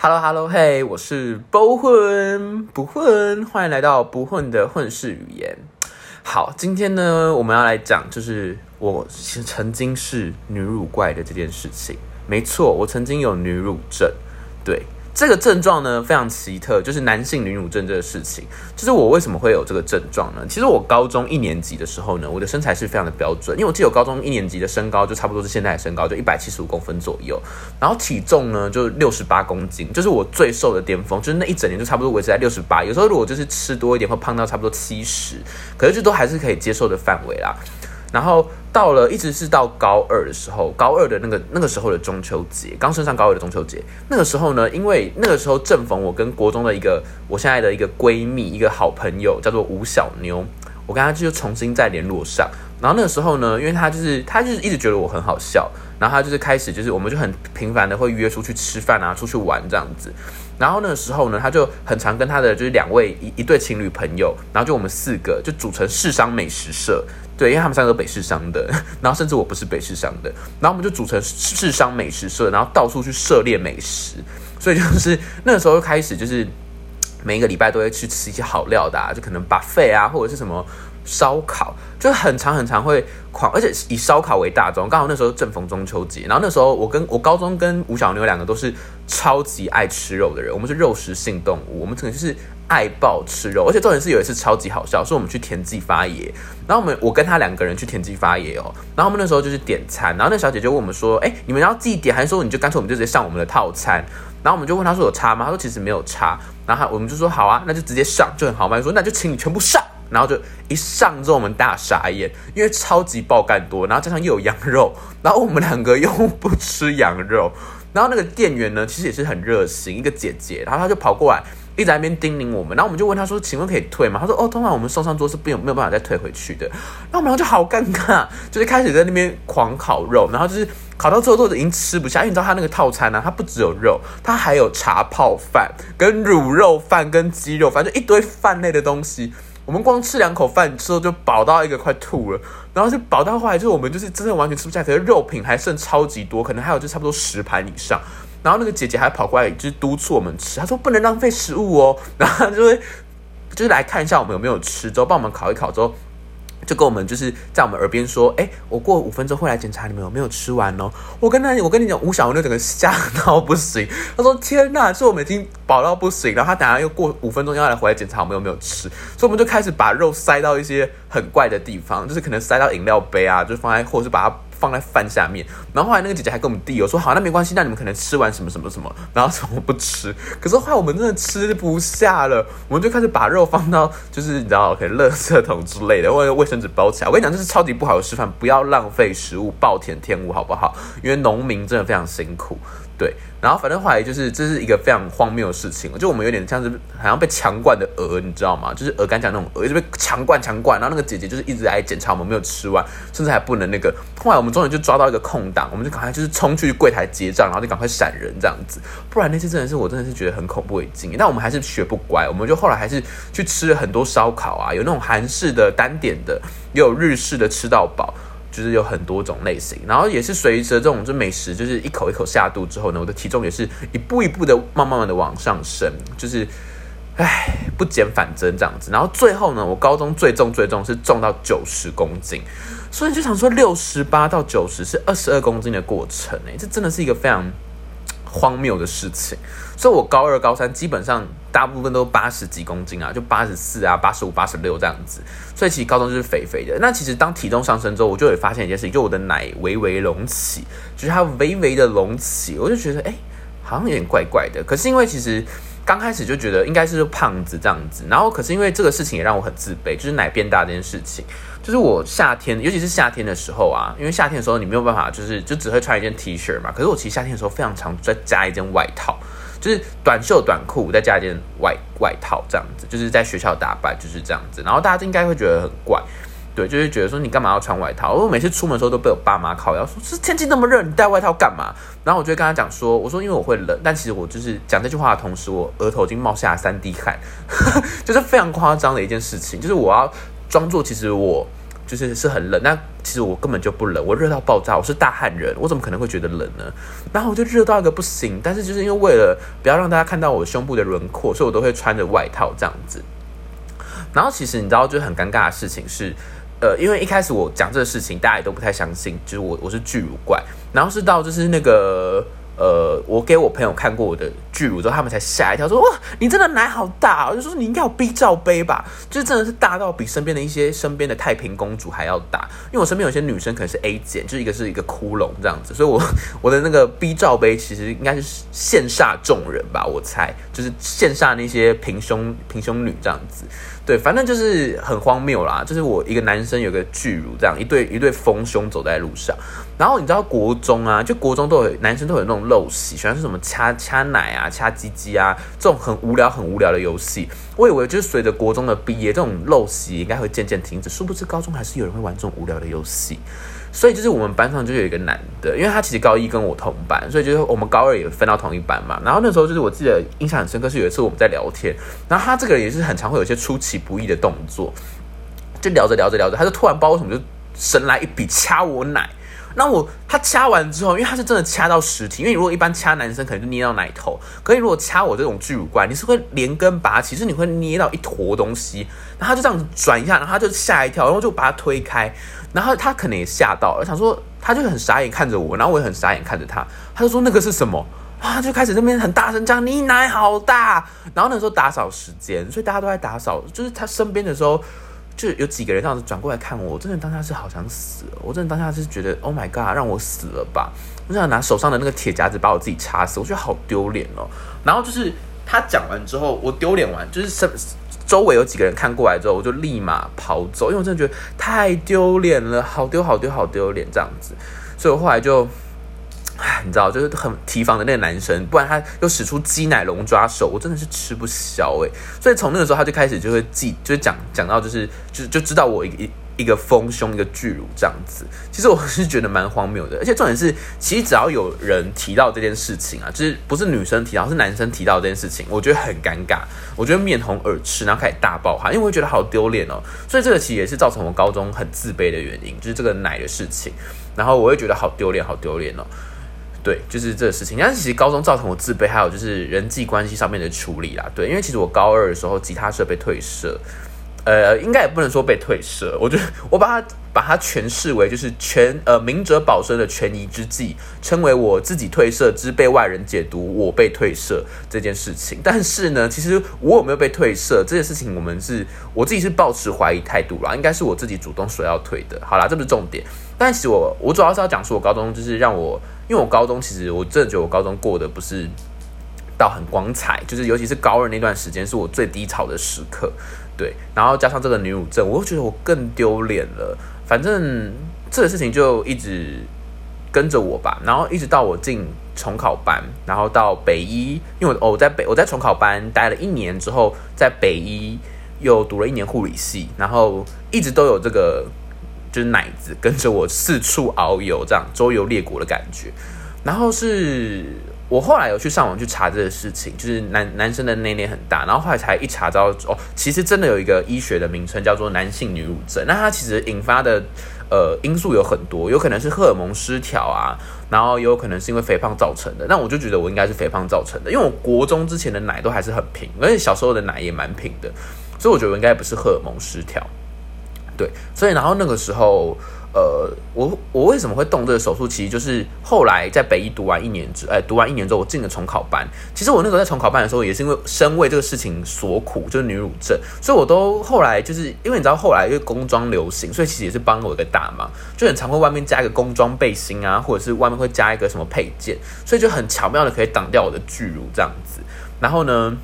Hello Hello 嘿我是不混不混，欢迎来到不混的混世语言。好，今天呢，我们要来讲就是我曾经是女乳怪的这件事情。没错，我曾经有女乳症，对。这个症状呢非常奇特，就是男性女乳症这个事情。就是我为什么会有这个症状呢？其实我高中一年级的时候呢，我的身材是非常的标准，因为我记得我高中一年级的身高就差不多是现在的身高，就一百七十五公分左右。然后体重呢就六十八公斤，就是我最瘦的巅峰，就是那一整年就差不多维持在六十八。有时候如果就是吃多一点，会胖到差不多七十，可是这都还是可以接受的范围啦。然后到了，一直是到高二的时候，高二的那个那个时候的中秋节，刚升上高二的中秋节，那个时候呢，因为那个时候正逢我跟国中的一个我现在的一个闺蜜，一个好朋友叫做吴小妞，我跟她就重新再联络上。然后那个时候呢，因为她就是她就是一直觉得我很好笑，然后她就是开始就是我们就很频繁的会约出去吃饭啊，出去玩这样子。然后那个时候呢，她就很常跟她的就是两位一一对情侣朋友，然后就我们四个就组成世商美食社。对，因为他们三个北市商的，然后甚至我不是北市商的，然后我们就组成市商美食社，然后到处去涉猎美食，所以就是那时候开始，就是每一个礼拜都会去吃一些好料的，啊就可能把肺啊，或者是什么烧烤，就很长很长会狂，而且以烧烤为大宗。刚好那时候正逢中秋节，然后那时候我跟我高中跟吴小妞两个都是超级爱吃肉的人，我们是肉食性动物，我们可能就是。爱爆吃肉，而且重点是有一次超级好笑，是我们去田记发野，然后我们我跟他两个人去田记发野哦，然后我们那时候就是点餐，然后那小姐就问我们说，哎，你们要自己点还是说你就干脆我们就直接上我们的套餐？然后我们就问他说有差吗？他说其实没有差，然后我们就说好啊，那就直接上就很好嘛，说那就请你全部上，然后就一上之后我们大傻眼，因为超级爆干多，然后加上又有羊肉，然后我们两个又不吃羊肉，然后那个店员呢其实也是很热心，一个姐姐，然后她就跑过来。一直在那边叮咛我们，然后我们就问他说：“请问可以退吗？”他说：“哦，通常我们送上桌是没有没有办法再退回去的。”然后我们就好尴尬，就是开始在那边狂烤肉，然后就是烤到最后都已经吃不下，因为你知道他那个套餐呢，它不只有肉，它还有茶泡饭、跟卤肉饭、跟鸡肉饭，就一堆饭类的东西。我们光吃两口饭之后就饱到一个快吐了，然后就饱到后来就是我们就是真的完全吃不下，可是肉品还剩超级多，可能还有就差不多十盘以上。然后那个姐姐还跑过来，就是督促我们吃。她说不能浪费食物哦。然后就会就是来看一下我们有没有吃，之后帮我们烤一烤，之后就跟我们就是在我们耳边说：“哎，我过五分钟会来检查你们有没有吃完哦。”我跟他，我跟你讲，吴小文就整个吓到不行。他说：“天呐，是我们已经饱到不行。”然后他等下又过五分钟要来回来检查我们有没有吃，所以我们就开始把肉塞到一些很怪的地方，就是可能塞到饮料杯啊，就放在，或者是把它。放在饭下面，然后后来那个姐姐还跟我们弟友说：“好，那没关系，那你们可能吃完什么什么什么，然后什么不吃？”可是后来我们真的吃不下了，我们就开始把肉放到就是你知道，可能垃圾桶之类的，或者卫生纸包起来。我跟你讲，这是超级不好的示范，不要浪费食物，暴殄天物，好不好？因为农民真的非常辛苦。对，然后反正后来就是这是一个非常荒谬的事情，就我们有点像是好像被强灌的鹅，你知道吗？就是鹅肝酱那种鹅，就被强灌强灌，然后那个姐姐就是一直来检查我们没有吃完，甚至还不能那个。后来我们终于就抓到一个空档，我们就赶快就是冲去柜台结账，然后就赶快闪人这样子，不然那次真的是我真的是觉得很恐怖的经验。但我们还是学不乖，我们就后来还是去吃了很多烧烤啊，有那种韩式的单点的，也有日式的吃到饱。就是有很多种类型，然后也是随着这种就美食，就是一口一口下肚之后呢，我的体重也是一步一步的慢慢慢的往上升，就是唉不减反增这样子，然后最后呢，我高中最重最重是重到九十公斤，所以就想说六十八到九十是二十二公斤的过程诶，这真的是一个非常。荒谬的事情，所以我高二、高三基本上大部分都八十几公斤啊，就八十四啊、八十五、八十六这样子。所以其实高中就是肥肥的。那其实当体重上升之后，我就会发现一件事情，就我的奶微微隆起，就是它微微的隆起，我就觉得哎，好像有点怪怪的。可是因为其实刚开始就觉得应该是胖子这样子，然后可是因为这个事情也让我很自卑，就是奶变大这件事情。就是我夏天，尤其是夏天的时候啊，因为夏天的时候你没有办法，就是就只会穿一件 T 恤嘛。可是我其实夏天的时候非常常再加一件外套，就是短袖短裤再加一件外外套这样子，就是在学校打扮就是这样子。然后大家应该会觉得很怪，对，就是觉得说你干嘛要穿外套？我每次出门的时候都被我爸妈靠要说，是天气那么热，你带外套干嘛？然后我就跟他讲说，我说因为我会冷，但其实我就是讲这句话的同时，我额头已经冒下三滴汗，就是非常夸张的一件事情，就是我要装作其实我。就是是很冷。那其实我根本就不冷，我热到爆炸，我是大汗人，我怎么可能会觉得冷呢？然后我就热到一个不行，但是就是因为为了不要让大家看到我胸部的轮廓，所以我都会穿着外套这样子。然后其实你知道，就很尴尬的事情是，呃，因为一开始我讲这个事情，大家也都不太相信，就是我我是巨乳怪。然后是到就是那个。呃，我给我朋友看过我的巨乳之后，他们才吓一跳，说哇，你真的奶好大！我就说你应该有 B 罩杯吧，就真的是大到比身边的一些身边的太平公主还要大。因为我身边有些女生可能是 A 减，就是一个是一个窟窿这样子，所以我 我的那个 B 罩杯其实应该是羡煞众人吧，我猜就是羡煞那些平胸平胸女这样子。对，反正就是很荒谬啦，就是我一个男生有个巨乳这样一对一对丰胸走在路上。然后你知道国中啊，就国中都有男生都有那种陋习，喜欢是什么掐掐奶啊、掐鸡鸡啊，这种很无聊、很无聊的游戏。我以为就是随着国中的毕业，这种陋习应该会渐渐停止，殊不知高中还是有人会玩这种无聊的游戏。所以就是我们班上就有一个男的，因为他其实高一跟我同班，所以就是我们高二也分到同一班嘛。然后那时候就是我记得印象很深刻，是有一次我们在聊天，然后他这个人也是很常会有一些出其不意的动作，就聊着聊着聊着，他就突然不知道为什么就神来一笔掐我奶。那我他掐完之后，因为他是真的掐到实体，因为如果一般掐男生可能就捏到奶头，可以如果掐我这种巨乳怪，你是会连根拔起，是你会捏到一坨东西，然后他就这样子转一下，然后他就吓一跳，然后就把他推开，然后他可能也吓到了，想说他就很傻眼看着我，然后我也很傻眼看着他，他就说那个是什么啊？就开始那边很大声讲你奶好大，然后那时候打扫时间，所以大家都在打扫，就是他身边的时候。就有几个人这样子转过来看我，我真的当下是好想死，我真的当下是觉得 Oh my God，让我死了吧！我想拿手上的那个铁夹子把我自己插死，我觉得好丢脸哦。然后就是他讲完之后，我丢脸完，就是周围有几个人看过来之后，我就立马跑走，因为我真的觉得太丢脸了，好丢好丢好丢脸这样子，所以我后来就。唉，你知道，就是很提防的那个男生，不然他又使出鸡奶龙抓手，我真的是吃不消哎。所以从那个时候他就开始就会记，就讲讲到就是就就知道我一一一个丰胸一个巨乳这样子。其实我是觉得蛮荒谬的，而且重点是，其实只要有人提到这件事情啊，就是不是女生提到，是男生提到这件事情，我觉得很尴尬，我觉得面红耳赤，然后开始大爆汗，因为我觉得好丢脸哦。所以这个其实也是造成我高中很自卑的原因，就是这个奶的事情，然后我会觉得好丢脸，好丢脸哦。对，就是这个事情。但是其实高中造成我自卑，还有就是人际关系上面的处理啦。对，因为其实我高二的时候吉他社被退社，呃，应该也不能说被退社，我觉得我把它把它诠释为就是全呃明哲保身的权宜之计，称为我自己退社之被外人解读我被退社这件事情。但是呢，其实我有没有被退社这件事情，我们是我自己是抱持怀疑态度啦，应该是我自己主动说要退的。好啦，这不是重点。但其实我我主要是要讲述我高中就是让我。因为我高中其实我真的觉得我高中过的不是到很光彩，就是尤其是高二那段时间是我最低潮的时刻，对，然后加上这个女乳症，我觉得我更丢脸了。反正这个事情就一直跟着我吧，然后一直到我进重考班，然后到北一，因为我在北我在重考班待了一年之后，在北一又读了一年护理系，然后一直都有这个。就是奶子跟着我四处遨游，这样周游列国的感觉。然后是我后来有去上网去查这个事情，就是男男生的内内很大，然后后来才一查到哦，其实真的有一个医学的名称叫做男性女乳症。那它其实引发的呃因素有很多，有可能是荷尔蒙失调啊，然后也有可能是因为肥胖造成的。那我就觉得我应该是肥胖造成的，因为我国中之前的奶都还是很平，而且小时候的奶也蛮平的，所以我觉得我应该不是荷尔蒙失调。对，所以然后那个时候，呃，我我为什么会动这个手术？其实就是后来在北医读完一年之，哎，读完一年之后，我进了重考班。其实我那时候在重考班的时候，也是因为身为这个事情所苦，就是女乳症，所以我都后来就是因为你知道后来因为工装流行，所以其实也是帮了我一个大忙，就很常会外面加一个工装背心啊，或者是外面会加一个什么配件，所以就很巧妙的可以挡掉我的巨乳这样子。然后呢，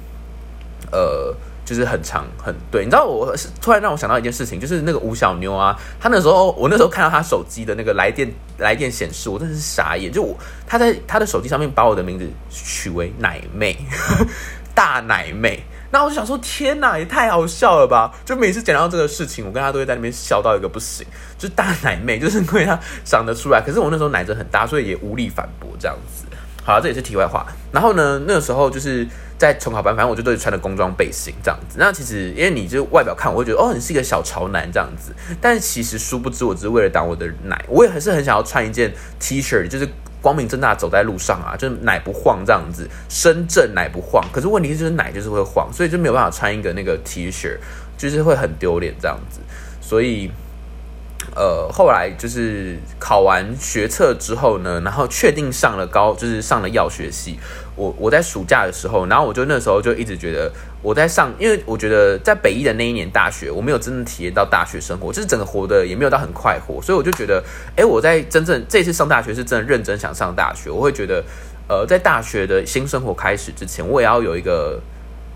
呃。就是很长很对，你知道我是突然让我想到一件事情，就是那个吴小妞啊，她那时候我那时候看到她手机的那个来电来电显示，我真的是傻眼。就她在她的手机上面把我的名字取为奶妹，大奶妹。那我就想说，天哪，也太好笑了吧！就每次讲到这个事情，我跟她都会在那边笑到一个不行。就大奶妹，就是因为她长得出来，可是我那时候奶子很大，所以也无力反驳这样子。好，这也是题外话。然后呢，那个时候就是在重考班，反正我就都穿的工装背心这样子。那其实因为你就外表看，我会觉得哦，你是一个小潮男这样子。但其实殊不知，我只是为了挡我的奶，我也还是很想要穿一件 T 恤，就是光明正大走在路上啊，就是奶不晃这样子，深圳奶不晃。可是问题是，就是奶就是会晃，所以就没有办法穿一个那个 T 恤，就是会很丢脸这样子。所以。呃，后来就是考完学测之后呢，然后确定上了高，就是上了药学系。我我在暑假的时候，然后我就那时候就一直觉得我在上，因为我觉得在北医的那一年大学，我没有真正体验到大学生活，就是整个活的也没有到很快活，所以我就觉得，哎，我在真正这次上大学是真的认真想上大学，我会觉得，呃，在大学的新生活开始之前，我也要有一个。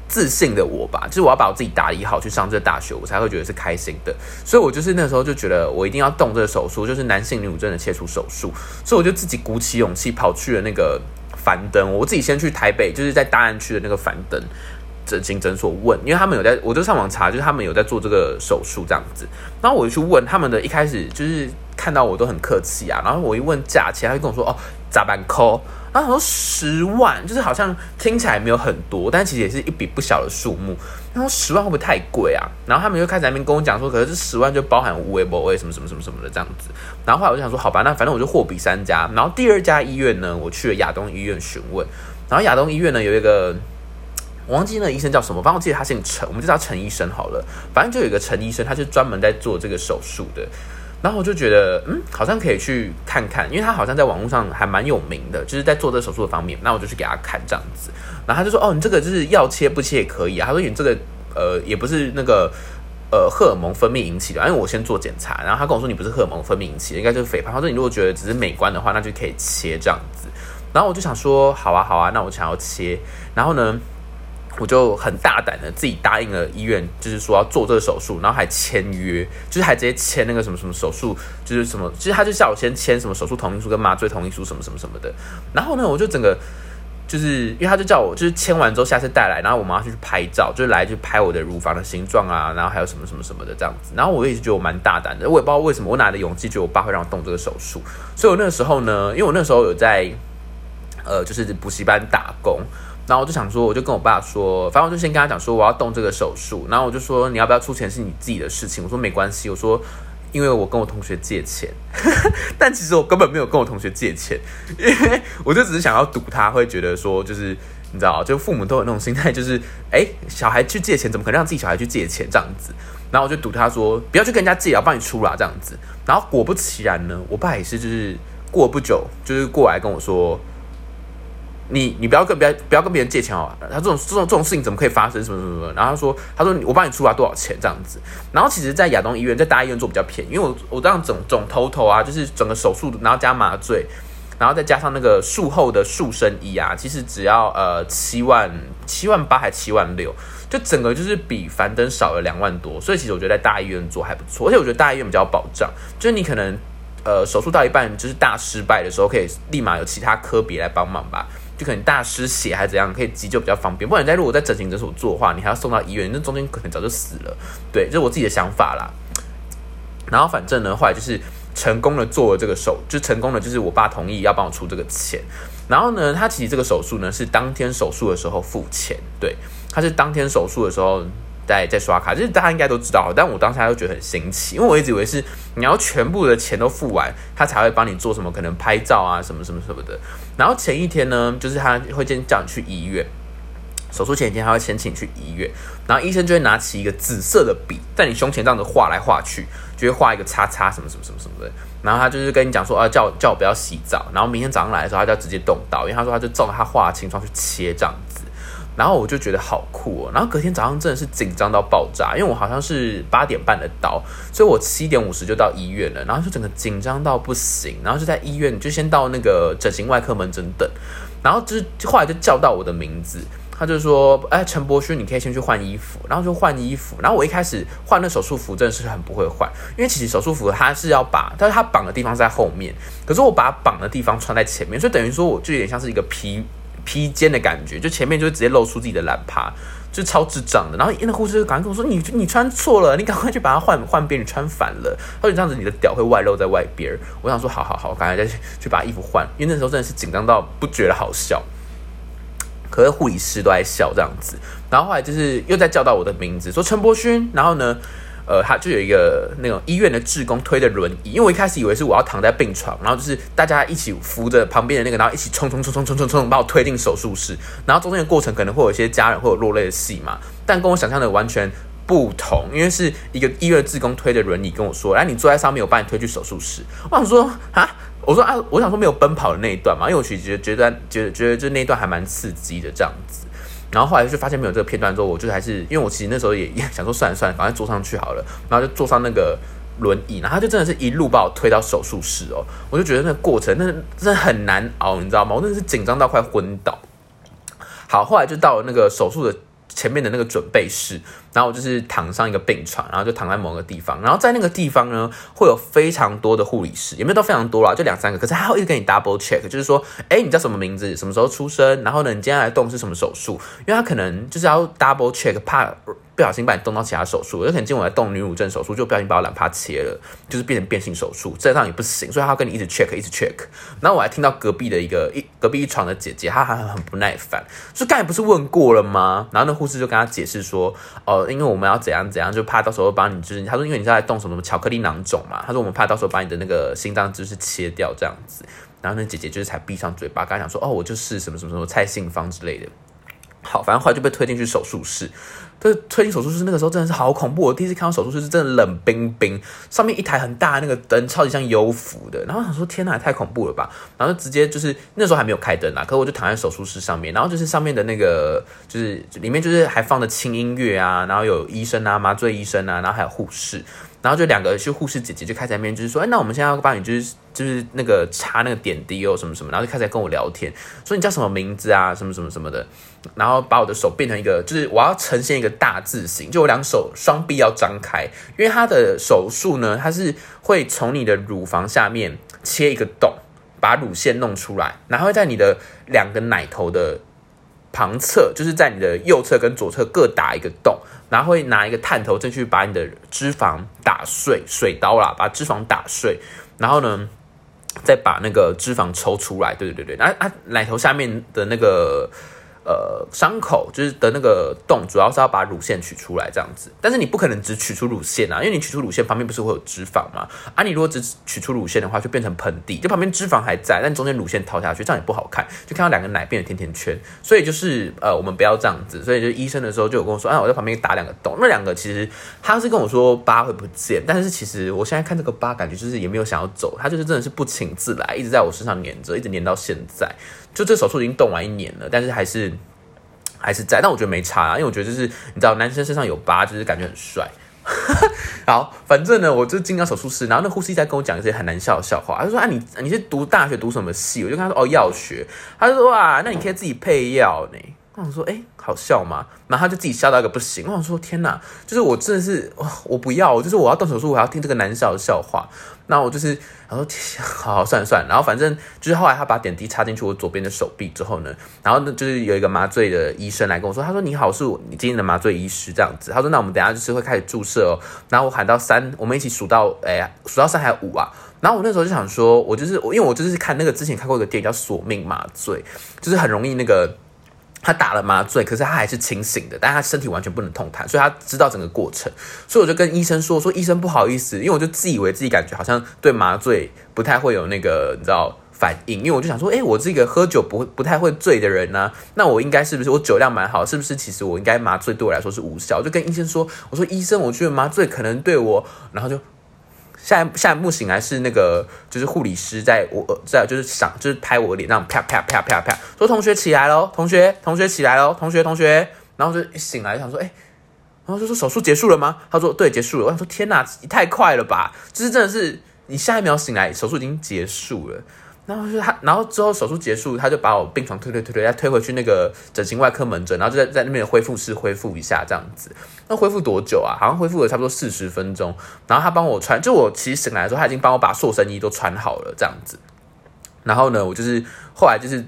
自信的我吧，就是我要把我自己打理好，去上这大学，我才会觉得是开心的。所以我就是那时候就觉得我一定要动这个手术，就是男性女乳症的切除手术。所以我就自己鼓起勇气跑去了那个樊登，我自己先去台北，就是在大安区的那个樊登整形诊所问，因为他们有在，我就上网查，就是他们有在做这个手术这样子。然后我就去问他们的，一开始就是看到我都很客气啊，然后我一问价钱，他就跟我说：“哦，咋办扣？”然后说十万，就是好像听起来没有很多，但其实也是一笔不小的数目。他说十万会不会太贵啊？然后他们就开始那边跟我讲说，可是这十万就包含无微不微什么什么什么什么的这样子。然后后来我就想说，好吧，那反正我就货比三家。然后第二家医院呢，我去了亚东医院询问。然后亚东医院呢有一个，我忘记那医生叫什么，反正我记得他姓陈，我们就叫陈医生好了。反正就有一个陈医生，他是专门在做这个手术的。然后我就觉得，嗯，好像可以去看看，因为他好像在网络上还蛮有名的，就是在做这手术的方面。那我就去给他看这样子，然后他就说，哦，你这个就是要切不切也可以啊。他说你这个，呃，也不是那个，呃，荷尔蒙分泌引起的。因为我先做检查，然后他跟我说你不是荷尔蒙分泌引起的，应该就是肥胖。他说你如果觉得只是美观的话，那就可以切这样子。然后我就想说，好啊，好啊，那我想要切。然后呢？我就很大胆的自己答应了医院，就是说要做这个手术，然后还签约，就是还直接签那个什么什么手术，就是什么，其实他就叫我先签什么手术同意书跟麻醉同意书什么什么什么的。然后呢，我就整个就是因为他就叫我就是签完之后下次带来，然后我们要去拍照，就来去拍我的乳房的形状啊，然后还有什么什么什么的这样子。然后我也是觉得我蛮大胆的，我也不知道为什么我哪来的勇气，觉得我爸会让我动这个手术。所以我那个时候呢，因为我那时候有在呃就是补习班打工。然后我就想说，我就跟我爸说，反正我就先跟他讲说，我要动这个手术。然后我就说，你要不要出钱是你自己的事情。我说没关系，我说因为我跟我同学借钱，但其实我根本没有跟我同学借钱，因为我就只是想要赌他会觉得说，就是你知道，就父母都有那种心态，就是哎，小孩去借钱，怎么可能让自己小孩去借钱这样子？然后我就赌他说，不要去跟人家借，要帮你出啦这样子。然后果不其然呢，我爸也是，就是过不久，就是过来跟我说。你你不要跟不要不要跟别人借钱哦，他这种这种这种事情怎么可以发生？什么什么什么？然后他说他说我帮你出了多少钱这样子。然后其实，在亚东医院，在大医院做比较便宜，因为我我这样整整头头啊，就是整个手术，然后加麻醉，然后再加上那个术后的塑身衣啊，其实只要呃七万七万八还七万六，就整个就是比凡登少了两万多。所以其实我觉得在大医院做还不错，而且我觉得大医院比较保障，就是你可能呃手术到一半就是大失败的时候，可以立马有其他科别来帮忙吧。就可能大失血还怎样，可以急救比较方便。不然在如果在整形诊所做的话，你还要送到医院，那中间可能早就死了。对，这是我自己的想法啦。然后反正呢，后来就是成功的做了这个手，就成功的就是我爸同意要帮我出这个钱。然后呢，他其实这个手术呢是当天手术的时候付钱，对，他是当天手术的时候。在在刷卡，就是大家应该都知道，但我当时又觉得很新奇，因为我一直以为是你要全部的钱都付完，他才会帮你做什么，可能拍照啊什么什么什么的。然后前一天呢，就是他会先叫你去医院，手术前一天他会先请你去医院，然后医生就会拿起一个紫色的笔，在你胸前这样子画来画去，就会画一个叉叉什么什么什么什么的。然后他就是跟你讲说，啊，叫叫我不要洗澡，然后明天早上来的时候，他就要直接动刀，因为他说他就照着他画的清创去切这样子。然后我就觉得好酷哦，然后隔天早上真的是紧张到爆炸，因为我好像是八点半的刀，所以我七点五十就到医院了，然后就整个紧张到不行，然后就在医院就先到那个整形外科门诊等，然后就是后来就叫到我的名字，他就说，哎，陈柏勋，你可以先去换衣服，然后就换衣服，然后我一开始换那手术服真的是很不会换，因为其实手术服它是要把，但是它绑的地方在后面，可是我把绑的地方穿在前面，所以等于说我就有点像是一个皮。披肩的感觉，就前面就直接露出自己的懒趴，就超智障的。然后那护士就赶快跟我说：“你你穿错了，你赶快去把它换换边，你穿反了。”他说：“这样子你的屌会外露在外边。”我想说：“好好好，赶快再去去把衣服换。”因为那时候真的是紧张到不觉得好笑，可是护理师都在笑这样子。然后后来就是又在叫到我的名字，说陈柏勋。然后呢？呃，他就有一个那种医院的职工推的轮椅，因为我一开始以为是我要躺在病床，然后就是大家一起扶着旁边的那个，然后一起冲冲冲冲冲冲冲把我推进手术室，然后中间的过程可能会有一些家人会有落泪的戏嘛，但跟我想象的完全不同，因为是一个医院的职工推的轮椅跟我说，来你坐在上面，我把你推去手术室。我想说啊，我说啊，我想说没有奔跑的那一段嘛，因为我其实觉得觉得觉得觉得就那一段还蛮刺激的这样子。然后后来就发现没有这个片段之后，我就还是因为我其实那时候也想说算了算了，赶快坐上去好了。然后就坐上那个轮椅，然后他就真的是一路把我推到手术室哦。我就觉得那个过程那真的很难熬，你知道吗？我真的是紧张到快昏倒。好，后来就到了那个手术的。前面的那个准备室，然后就是躺上一个病床，然后就躺在某个地方，然后在那个地方呢，会有非常多的护理师，也没有都非常多啦，就两三个，可是他会一直给你 double check，就是说，哎，你叫什么名字，什么时候出生，然后呢，你今天来动是什么手术，因为他可能就是要 double check，怕。不小心把你动到其他手术，有可能今天我在动女乳症手术，就不小心把我懒趴切了，就是变成变性手术，这样也不行，所以他要跟你一直 check，一直 check。然后我还听到隔壁的一个一隔壁一床的姐姐，她还很不耐烦，说刚才不是问过了吗？然后那护士就跟她解释说，哦，因为我们要怎样怎样，就怕到时候帮你，就是他说因为你在动什么什么巧克力囊肿嘛，他说我们怕到时候把你的那个心脏就是切掉这样子。然后那姐姐就是才闭上嘴巴，刚才讲说，哦，我就是什么什么什么蔡信芳之类的。好，反正后来就被推进去手术室。这推进手术室那个时候真的是好恐怖！我第一次看到手术室是真的冷冰冰，上面一台很大的那个灯，超级像幽浮的。然后想说天哪，太恐怖了吧！然后直接就是那时候还没有开灯啊，可我就躺在手术室上面，然后就是上面的那个就是里面就是还放着轻音乐啊，然后有医生啊，麻醉医生啊，然后还有护士。然后就两个是护士姐姐就开始在面，就是说，哎，那我们现在要帮你，就是就是那个插那个点滴哦，什么什么，然后就开始跟我聊天，说你叫什么名字啊，什么什么什么的，然后把我的手变成一个，就是我要呈现一个大字形，就我两手双臂要张开，因为他的手术呢，它是会从你的乳房下面切一个洞，把乳腺弄出来，然后在你的两个奶头的旁侧，就是在你的右侧跟左侧各打一个洞。然后会拿一个探头进去把你的脂肪打碎，水刀啦，把脂肪打碎，然后呢，再把那个脂肪抽出来。对对对对，啊啊，奶头下面的那个。呃，伤口就是的那个洞，主要是要把乳腺取出来这样子。但是你不可能只取出乳腺啊，因为你取出乳腺旁边不是会有脂肪吗？啊，你如果只取出乳腺的话，就变成盆地，就旁边脂肪还在，但中间乳腺掏下去，这样也不好看，就看到两个奶变成甜甜圈。所以就是呃，我们不要这样子。所以就医生的时候就有跟我说，啊，我在旁边打两个洞。那两个其实他是跟我说疤会不见，但是其实我现在看这个疤，感觉就是也没有想要走，他就是真的是不请自来，一直在我身上粘着，一直粘到现在。就这手术已经动完一年了，但是还是还是在，但我觉得没差啊，因为我觉得就是你知道，男生身上有疤，就是感觉很帅。好，反正呢，我就进到手术室，然后那护士一直在跟我讲一些很难笑的笑话。他就说：“啊，你你是读大学读什么系？”我就跟他说：“哦，药学。”他就说：“哇，那你可以自己配药呢。”我想说：“哎，好笑吗？”然后他就自己笑到一个不行。我想说：“天哪，就是我真的是，我不要，就是我要动手术，我要听这个难笑的笑话。”那我就是，他说 好好算算，然后反正就是后来他把点滴插进去我左边的手臂之后呢，然后呢就是有一个麻醉的医生来跟我说，他说你好，是你今天的麻醉医师这样子，他说那我们等下就是会开始注射哦，然后我喊到三，我们一起数到，哎，数到三还有五啊，然后我那时候就想说，我就是，因为我就是看那个之前看过一个电影叫索命麻醉，就是很容易那个。他打了麻醉，可是他还是清醒的，但他身体完全不能痛弹，所以他知道整个过程。所以我就跟医生说：“说医生不好意思，因为我就自以为自己感觉好像对麻醉不太会有那个你知道反应，因为我就想说，哎，我这个喝酒不不太会醉的人呢，那我应该是不是我酒量蛮好？是不是其实我应该麻醉对我来说是无效？我就跟医生说，我说医生，我觉得麻醉可能对我，然后就。”下一下一幕醒来是那个，就是护理师在我在就是想就是拍我脸，那样啪啪啪啪啪，说同学起来喽，同学同学起来喽，同学同学，然后就一醒来想说，哎，然后就说手术结束了吗？他说对，结束了。我想说天哪，太快了吧！就是真的是你下一秒醒来，手术已经结束了。然后就是他，然后之后手术结束，他就把我病床推推推推，再推回去那个整形外科门诊，然后就在在那边恢复室恢复一下这样子。那恢复多久啊？好像恢复了差不多四十分钟。然后他帮我穿，就我其实醒来的时候，他已经帮我把塑身衣都穿好了这样子。然后呢，我就是后来就是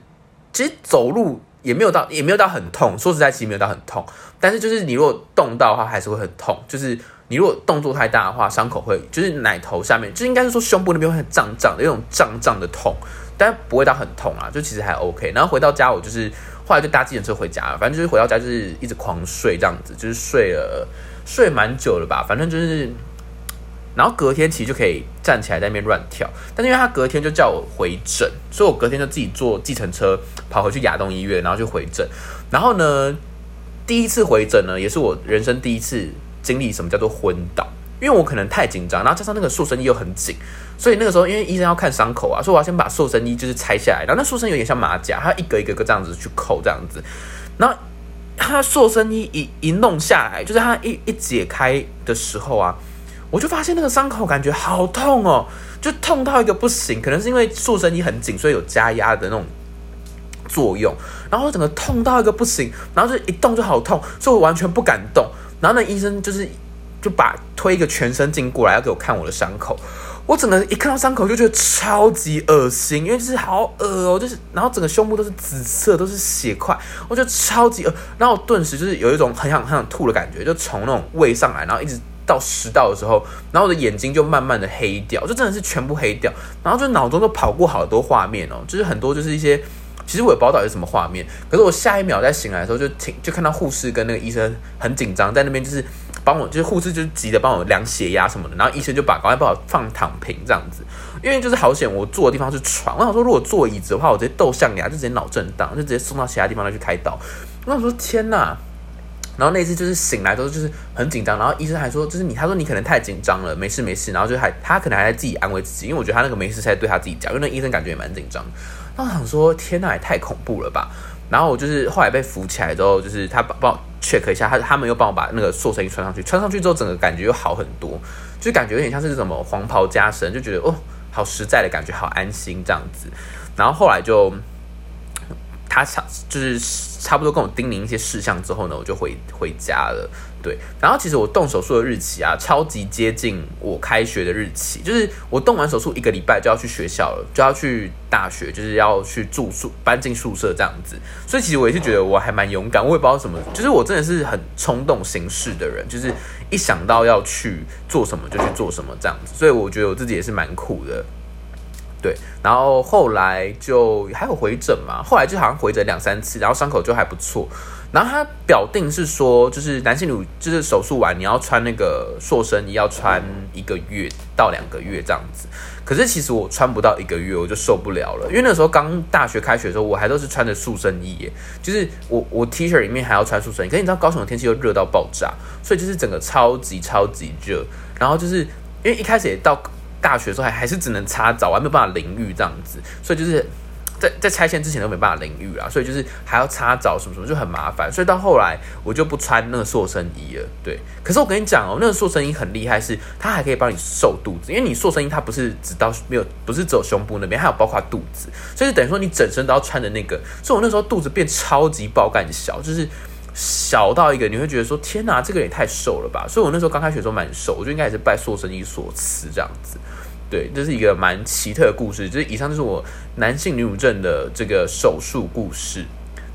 其实走路也没有到也没有到很痛，说实在其实没有到很痛，但是就是你如果动到的话还是会很痛，就是你如果动作太大的话，伤口会就是奶头下面就应该是说胸部那边会很胀胀的，有种胀胀的痛，但不会到很痛啊，就其实还 OK。然后回到家我就是后来就搭计程车回家了，反正就是回到家就是一直狂睡这样子，就是睡了睡蛮久了吧，反正就是。然后隔天其实就可以站起来在那边乱跳，但是因为他隔天就叫我回诊，所以我隔天就自己坐计程车跑回去亚东医院，然后就回诊。然后呢，第一次回诊呢，也是我人生第一次经历什么叫做昏倒，因为我可能太紧张，然后加上那个塑身衣又很紧，所以那个时候因为医生要看伤口啊，所以我要先把塑身衣就是拆下来，然后那塑身有点像马甲，他一个一个个这样子去扣这样子，然后他塑身衣一一弄下来，就是它一一解开的时候啊。我就发现那个伤口感觉好痛哦，就痛到一个不行，可能是因为塑身衣很紧，所以有加压的那种作用，然后整个痛到一个不行，然后就一动就好痛，所以我完全不敢动。然后那医生就是就把推一个全身镜过来要给我看我的伤口，我整个一看到伤口就觉得超级恶心，因为就是好恶哦，就是然后整个胸部都是紫色，都是血块，我觉得超级恶，然后顿时就是有一种很想很想吐的感觉，就从那种胃上来，然后一直。到食道的时候，然后我的眼睛就慢慢的黑掉，就真的是全部黑掉，然后就脑中都跑过好多画面哦，就是很多就是一些，其实我也不知道到底是什么画面，可是我下一秒在醒来的时候就听就看到护士跟那个医生很紧张在那边就是帮我，就是护士就急着帮我量血压什么的，然后医生就把赶快把我放躺平这样子，因为就是好险我坐的地方是床，我想说如果坐椅子的话，我直接斗象牙就直接脑震荡，就直接送到其他地方来去开刀，我想说天哪！然后那次就是醒来之后就是很紧张，然后医生还说，就是你，他说你可能太紧张了，没事没事，然后就还他可能还在自己安慰自己，因为我觉得他那个没事在对他自己讲，因为那医生感觉也蛮紧张。我想说，天哪，也太恐怖了吧！然后我就是后来被扶起来之后，就是他帮帮我 check 一下，他他们又帮我把那个塑身衣穿上去，穿上去之后整个感觉又好很多，就感觉有点像是什么黄袍加身，就觉得哦，好实在的感觉，好安心这样子。然后后来就。他差就是差不多跟我叮咛一些事项之后呢，我就回回家了。对，然后其实我动手术的日期啊，超级接近我开学的日期，就是我动完手术一个礼拜就要去学校了，就要去大学，就是要去住宿，搬进宿舍这样子。所以其实我也是觉得我还蛮勇敢，我也不知道什么，就是我真的是很冲动行事的人，就是一想到要去做什么就去做什么这样子。所以我觉得我自己也是蛮酷的。对，然后后来就还有回诊嘛，后来就好像回诊两三次，然后伤口就还不错。然后他表定是说，就是男性乳就是手术完你要穿那个塑身衣，要穿一个月到两个月这样子。可是其实我穿不到一个月，我就受不了了，因为那时候刚大学开学的时候，我还都是穿着塑身衣，耶，就是我我 T 恤里面还要穿塑身衣。可是你知道高雄的天气又热到爆炸，所以就是整个超级超级热。然后就是因为一开始也到。大学的时候还还是只能擦澡，还没有办法淋浴这样子，所以就是在在拆迁之前都没办法淋浴啊，所以就是还要擦澡什么什么就很麻烦，所以到后来我就不穿那个塑身衣了。对，可是我跟你讲哦，那个塑身衣很厉害，是它还可以帮你瘦肚子，因为你塑身衣它不是只到没有不是只有胸部那边，还有包括肚子，所以等于说你整身都要穿的那个，所以我那时候肚子变超级爆干小，就是。小到一个你会觉得说天哪，这个也太瘦了吧！所以我那时候刚开学的时候蛮瘦，我觉得应该也是拜塑身衣所赐这样子。对，这是一个蛮奇特的故事。就是以上就是我男性女乳症的这个手术故事。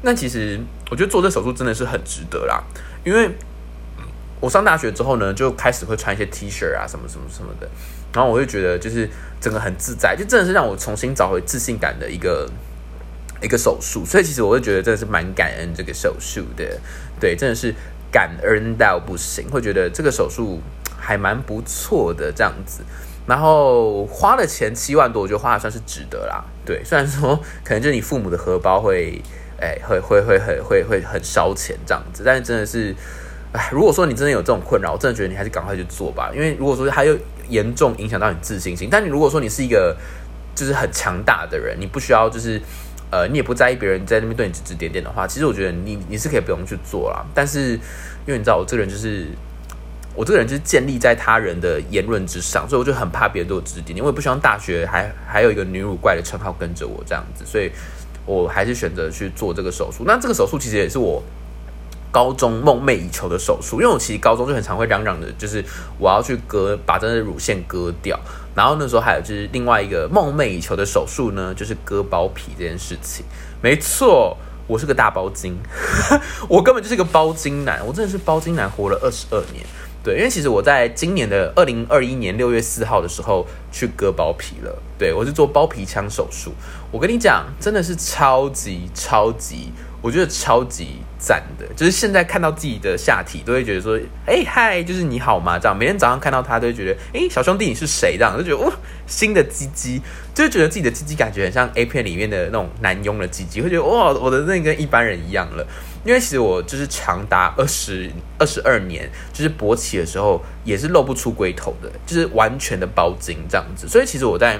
那其实我觉得做这手术真的是很值得啦，因为我上大学之后呢，就开始会穿一些 T 恤啊什么什么什么的，然后我就觉得就是整个很自在，就真的是让我重新找回自信感的一个。一个手术，所以其实我会觉得真的是蛮感恩这个手术的，对，真的是感恩到不行，会觉得这个手术还蛮不错的这样子，然后花了钱七万多，我觉得花的算是值得啦，对，虽然说 可能就是你父母的荷包会，哎，会会会很会会很烧钱这样子，但是真的是，哎，如果说你真的有这种困扰，我真的觉得你还是赶快去做吧，因为如果说它又严重影响到你自信心，但你如果说你是一个就是很强大的人，你不需要就是。呃，你也不在意别人在那边对你指指点点的话，其实我觉得你你是可以不用去做啦。但是因为你知道我这个人就是我这个人就是建立在他人的言论之上，所以我就很怕别人对我指指点点。我不希望大学还还有一个女乳怪的称号跟着我这样子，所以我还是选择去做这个手术。那这个手术其实也是我高中梦寐以求的手术，因为我其实高中就很常会嚷嚷的，就是我要去割把这的乳腺割掉。然后那时候还有就是另外一个梦寐以求的手术呢，就是割包皮这件事情。没错，我是个大包金，我根本就是个包金男，我真的是包金男，活了二十二年。对，因为其实我在今年的二零二一年六月四号的时候去割包皮了。对我是做包皮腔手术，我跟你讲，真的是超级超级，我觉得超级赞的。就是现在看到自己的下体，都会觉得说，哎嗨，就是你好吗？这样每天早上看到他，都会觉得，哎，小兄弟你是谁？这样就觉得哇，新的鸡鸡，就是觉得自己的鸡鸡感觉很像 A 片里面的那种男佣的鸡鸡，会觉得哇，我的那跟一般人一样了。因为其实我就是长达二十二十二年，就是勃起的时候也是露不出龟头的，就是完全的包茎这样子。所以其实我在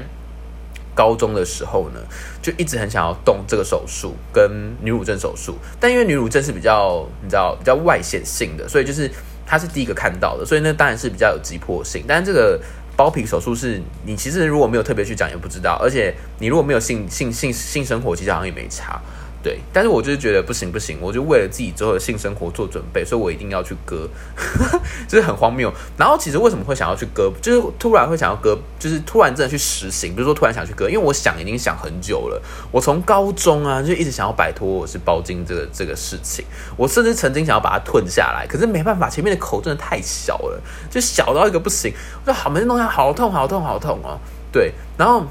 高中的时候呢，就一直很想要动这个手术跟女乳症手术，但因为女乳症是比较你知道比较外显性的，所以就是他是第一个看到的，所以那当然是比较有急迫性。但这个包皮手术是你其实如果没有特别去讲也不知道，而且你如果没有性性性性生活，其实好像也没差。对，但是我就是觉得不行不行，我就为了自己之后的性生活做准备，所以我一定要去割，就是很荒谬。然后其实为什么会想要去割，就是突然会想要割，就是突然真的去实行，比如说突然想去割，因为我想已经想很久了。我从高中啊就一直想要摆脱我是包茎这个这个事情，我甚至曾经想要把它吞下来，可是没办法，前面的口真的太小了，就小到一个不行。我说好，没弄下好痛好痛好痛哦。对，然后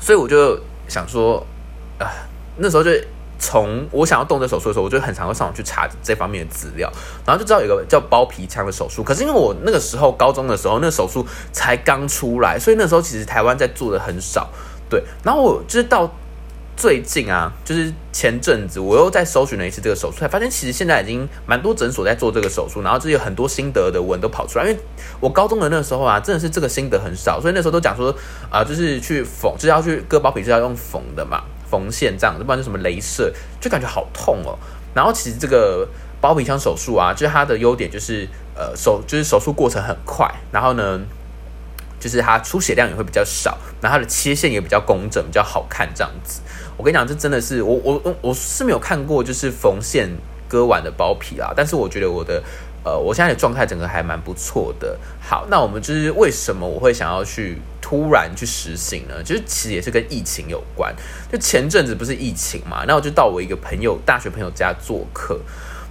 所以我就想说啊。那时候就从我想要动这手术的时候，我就很常会上网去查这方面的资料，然后就知道有个叫包皮腔的手术。可是因为我那个时候高中的时候，那手术才刚出来，所以那时候其实台湾在做的很少。对，然后我就是到最近啊，就是前阵子我又在搜寻了一次这个手术，才发现其实现在已经蛮多诊所在做这个手术，然后就有很多心得的文都跑出来。因为我高中的那时候啊，真的是这个心得很少，所以那时候都讲说啊，就是去缝，就是要去割包皮是要用缝的嘛。缝线这样，不然就什么镭射，就感觉好痛哦。然后其实这个包皮腔手术啊，就是它的优点就是呃手就是手术过程很快，然后呢，就是它出血量也会比较少，然后它的切线也比较工整，比较好看这样子。我跟你讲，这真的是我我我我是没有看过就是缝线割完的包皮啊，但是我觉得我的。呃，我现在的状态整个还蛮不错的。好，那我们就是为什么我会想要去突然去实行呢？就是其实也是跟疫情有关。就前阵子不是疫情嘛，那我就到我一个朋友大学朋友家做客，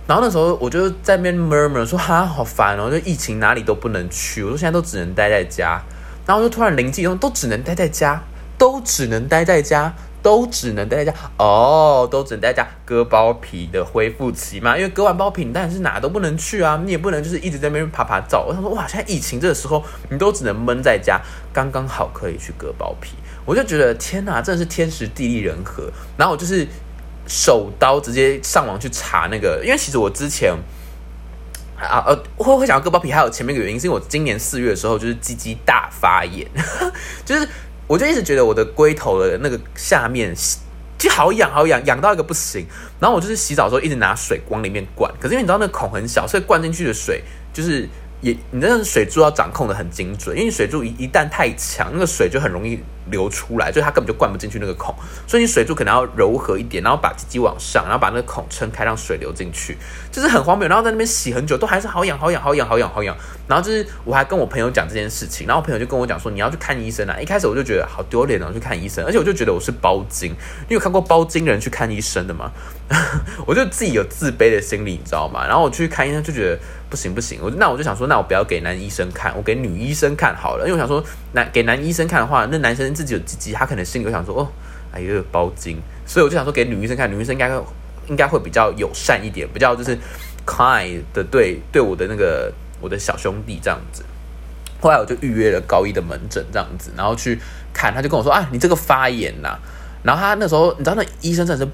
然后那时候我就在那边 murmur 说哈好烦哦，就疫情哪里都不能去，我说现在都只能待在家，然后就突然灵机一动，都只能待在家，都只能待在家。都只能待在家哦，都只能待在家割包皮的恢复期嘛，因为割完包皮，你当然是哪都不能去啊，你也不能就是一直在那边爬爬照。我想说，哇，现在疫情这个时候，你都只能闷在家，刚刚好可以去割包皮。我就觉得天哪，真的是天时地利人和。然后我就是手刀直接上网去查那个，因为其实我之前啊呃会会想要割包皮，还有前面一个原因，是因为我今年四月的时候就是鸡鸡大发炎，就是。我就一直觉得我的龟头的那个下面就好痒好痒，痒到一个不行。然后我就是洗澡的时候一直拿水往里面灌，可是因为你知道那个孔很小，所以灌进去的水就是。也，你那水柱要掌控的很精准，因为水柱一一旦太强，那个水就很容易流出来，就它根本就灌不进去那个孔，所以你水柱可能要柔和一点，然后把鸡鸡往上，然后把那个孔撑开，让水流进去，就是很荒谬。然后在那边洗很久，都还是好痒好痒好痒好痒好痒。然后就是我还跟我朋友讲这件事情，然后我朋友就跟我讲说你要去看医生啊。一开始我就觉得好丢脸哦，去看医生，而且我就觉得我是包金，你有看过包金人去看医生的吗？我就自己有自卑的心理，你知道吗？然后我去看医生就觉得。不行不行，我那我就想说，那我不要给男医生看，我给女医生看好了。因为我想说，男给男医生看的话，那男生自己有鸡鸡，他可能心里想说，哦，哎呦包茎，所以我就想说，给女医生看，女医生应该应该会比较友善一点，比较就是 kind 的对对我的那个我的小兄弟这样子。后来我就预约了高一的门诊这样子，然后去看，他就跟我说，啊，你这个发炎呐。然后他那时候，你知道那医生真的是。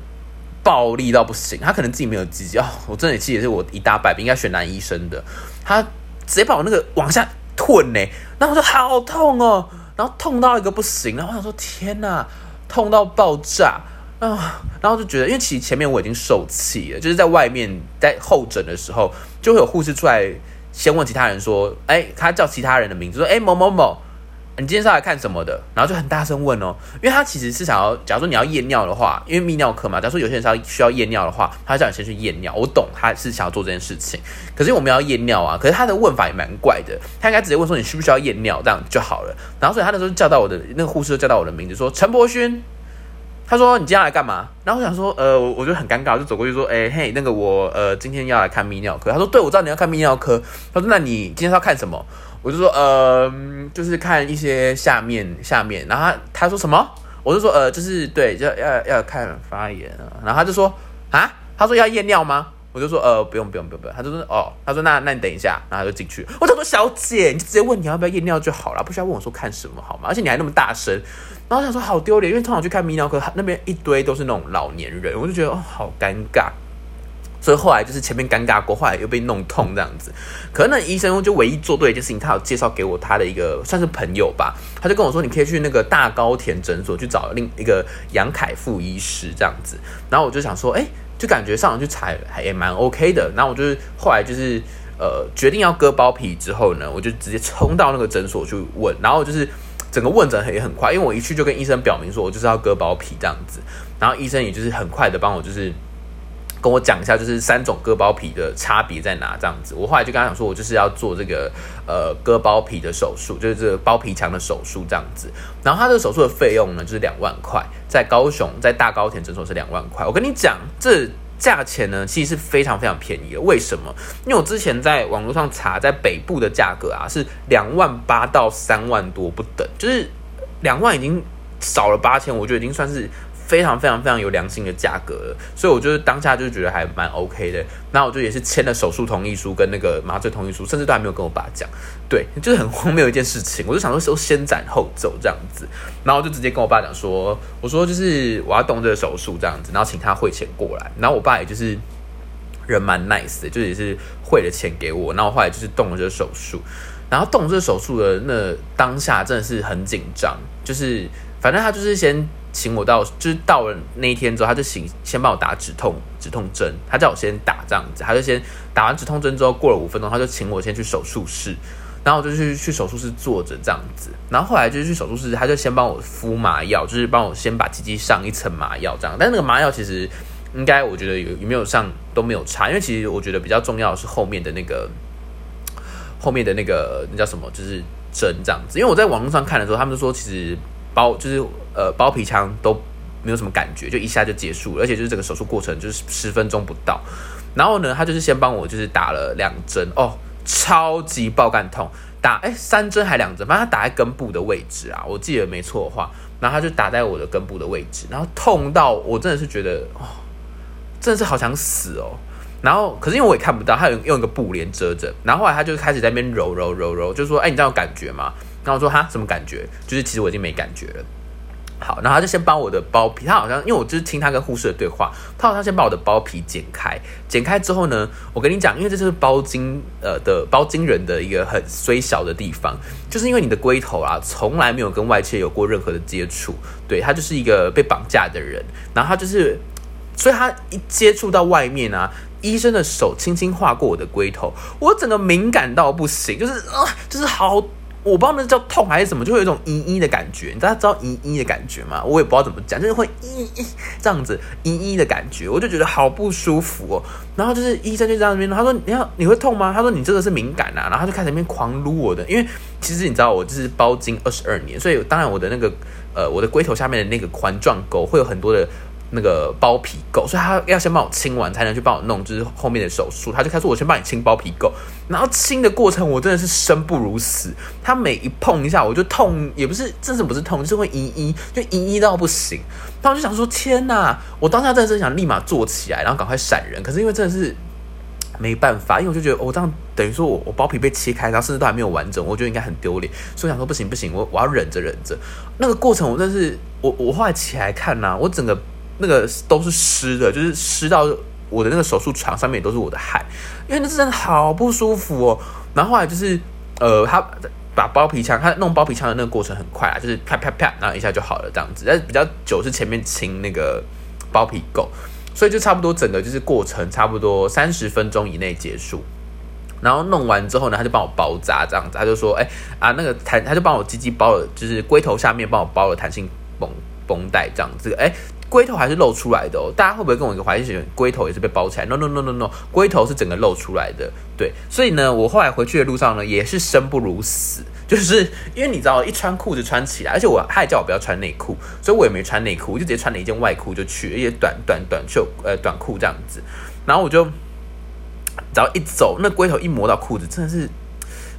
暴力到不行，他可能自己没有鸡鸡哦，我真的记得是我一大败笔，应该选男医生的。他直接把我那个往下吞呢，然后我说好痛哦，然后痛到一个不行，然后我想说天哪，痛到爆炸啊！然后就觉得，因为其实前面我已经受气了，就是在外面在候诊的时候，就会有护士出来先问其他人说，哎，他叫其他人的名字，说哎某某某。你今天是来看什么的？然后就很大声问哦，因为他其实是想要，假如说你要验尿的话，因为泌尿科嘛，假如说有些人是要需要验尿的话，他叫你先去验尿。我懂他是想要做这件事情，可是我们要验尿啊，可是他的问法也蛮怪的，他应该直接问说你需不需要验尿，这样就好了。然后所以他那时候叫到我的那个护士，叫到我的名字说陈柏勋，他说你今天来干嘛？然后我想说，呃，我就很尴尬，就走过去说，哎嘿，那个我呃今天要来看泌尿科。他说，对，我知道你要看泌尿科。他说，那你今天要看什么？我就说，呃，就是看一些下面下面。然后他他说什么？我就说，呃，就是对，要要要看发言啊。然后他就说，啊，他说要验尿吗？我就说，呃，不用不用不用不用。他就说，哦，他说那那你等一下，然后他就进去。我就说，小姐，你就直接问你要不要验尿就好了，不需要问我说看什么好吗？而且你还那么大声。然后我想说好丢脸，因为通常去看泌尿科，那边一堆都是那种老年人，我就觉得哦好尴尬。所以后来就是前面尴尬过，后来又被弄痛这样子。可能那医生就唯一做对一件事情，他有介绍给我他的一个算是朋友吧，他就跟我说你可以去那个大高田诊所去找另一个杨凯富医师这样子。然后我就想说，哎，就感觉上去查还也蛮 OK 的。然后我就是后来就是呃决定要割包皮之后呢，我就直接冲到那个诊所去问，然后就是。整个问诊也很快，因为我一去就跟医生表明说，我就是要割包皮这样子，然后医生也就是很快的帮我就是跟我讲一下，就是三种割包皮的差别在哪这样子。我后来就跟他讲说，我就是要做这个呃割包皮的手术，就是这个包皮墙的手术这样子。然后他这个手术的费用呢，就是两万块，在高雄在大高田诊所是两万块。我跟你讲这。价钱呢，其实是非常非常便宜的。为什么？因为我之前在网络上查，在北部的价格啊，是两万八到三万多不等，就是两万已经少了八千，我觉得已经算是。非常非常非常有良心的价格了，所以我就是当下就觉得还蛮 OK 的。那我就也是签了手术同意书跟那个麻醉同意书，甚至都还没有跟我爸讲。对，就是很荒谬一件事情。我就想说，说先斩后奏这样子，然后我就直接跟我爸讲说，我说就是我要动这个手术这样子，然后请他汇钱过来。然后我爸也就是人蛮 nice 的，就也是汇了钱给我。然后后来就是动了这个手术，然后动这个手术的那当下真的是很紧张，就是反正他就是先。请我到，就是到了那一天之后，他就请先帮我打止痛止痛针，他叫我先打这样子，他就先打完止痛针之后，过了五分钟，他就请我先去手术室，然后我就去去手术室坐着这样子，然后后来就是去手术室，他就先帮我敷麻药，就是帮我先把鸡鸡上一层麻药这样，但那个麻药其实应该我觉得有有没有上都没有差，因为其实我觉得比较重要的是后面的那个后面的那个那叫什么，就是针这样子，因为我在网络上看的时候，他们说其实。包就是呃包皮腔都没有什么感觉，就一下就结束了，而且就是整个手术过程就是十分钟不到。然后呢，他就是先帮我就是打了两针哦，超级爆干痛，打哎三针还两针，反正他打在根部的位置啊，我记得没错的话，然后他就打在我的根部的位置，然后痛到我真的是觉得哦，真的是好想死哦。然后可是因为我也看不到，他用用一个布帘遮着，然后后来他就开始在那边揉揉揉揉，就说哎你这样有感觉吗？然后我说哈，什么感觉？就是其实我已经没感觉了。好，然后他就先帮我的包皮，他好像因为我就是听他跟护士的对话，他好像先把我的包皮剪开。剪开之后呢，我跟你讲，因为这是包茎呃的包茎人的一个很虽小的地方，就是因为你的龟头啊，从来没有跟外界有过任何的接触，对他就是一个被绑架的人。然后他就是，所以他一接触到外面啊，医生的手轻轻划过我的龟头，我整个敏感到不行，就是啊，就是好。我不知道那叫痛还是什么，就会有一种嘤嘤的感觉。你知道知道嘤嘤的感觉吗？我也不知道怎么讲，就是会嘤嘤这样子嘤嘤的感觉，我就觉得好不舒服哦。然后就是医生就在那边，他说：“你要你会痛吗？”他说：“你这个是敏感啊。”然后他就开始那边狂撸我的，因为其实你知道我就是包茎二十二年，所以当然我的那个呃我的龟头下面的那个环状沟会有很多的。那个包皮垢，所以他要先帮我清完，才能去帮我弄，就是后面的手术。他就开始我先帮你清包皮垢，然后清的过程我真的是生不如死。他每一碰一下我就痛，也不是，真是不是痛，就是会嘤嘤，就嘤嘤到不行。然后就想说，天哪！我当下真的是想立马坐起来，然后赶快闪人。可是因为真的是没办法，因为我就觉得我这样等于说我我包皮被切开，然后甚至都还没有完整，我觉得应该很丢脸。所以想说不行不行，我我要忍着忍着。那个过程我真是，我我后来起来看呐，我整个。那个都是湿的，就是湿到我的那个手术床上面都是我的汗，因为那是真的好不舒服哦。然后后来就是，呃，他把包皮枪，他弄包皮枪的那个过程很快啊，就是啪啪啪，然后一下就好了这样子。但是比较久是前面清那个包皮垢，所以就差不多整个就是过程差不多三十分钟以内结束。然后弄完之后呢，他就帮我包扎这样子，他就说，哎啊那个弹，他就帮我鸡鸡包了，就是龟头下面帮我包了弹性绷绷带这样子，哎。龟头还是露出来的哦，大家会不会跟我一个怀疑是龟头也是被包起来？No No No No No，龟头是整个露出来的。对，所以呢，我后来回去的路上呢，也是生不如死，就是因为你知道，一穿裤子穿起来，而且我他也叫我不要穿内裤，所以我也没穿内裤，我就直接穿了一件外裤就去，而且短短短袖呃短裤这样子，然后我就只要一走，那龟头一磨到裤子，真的是。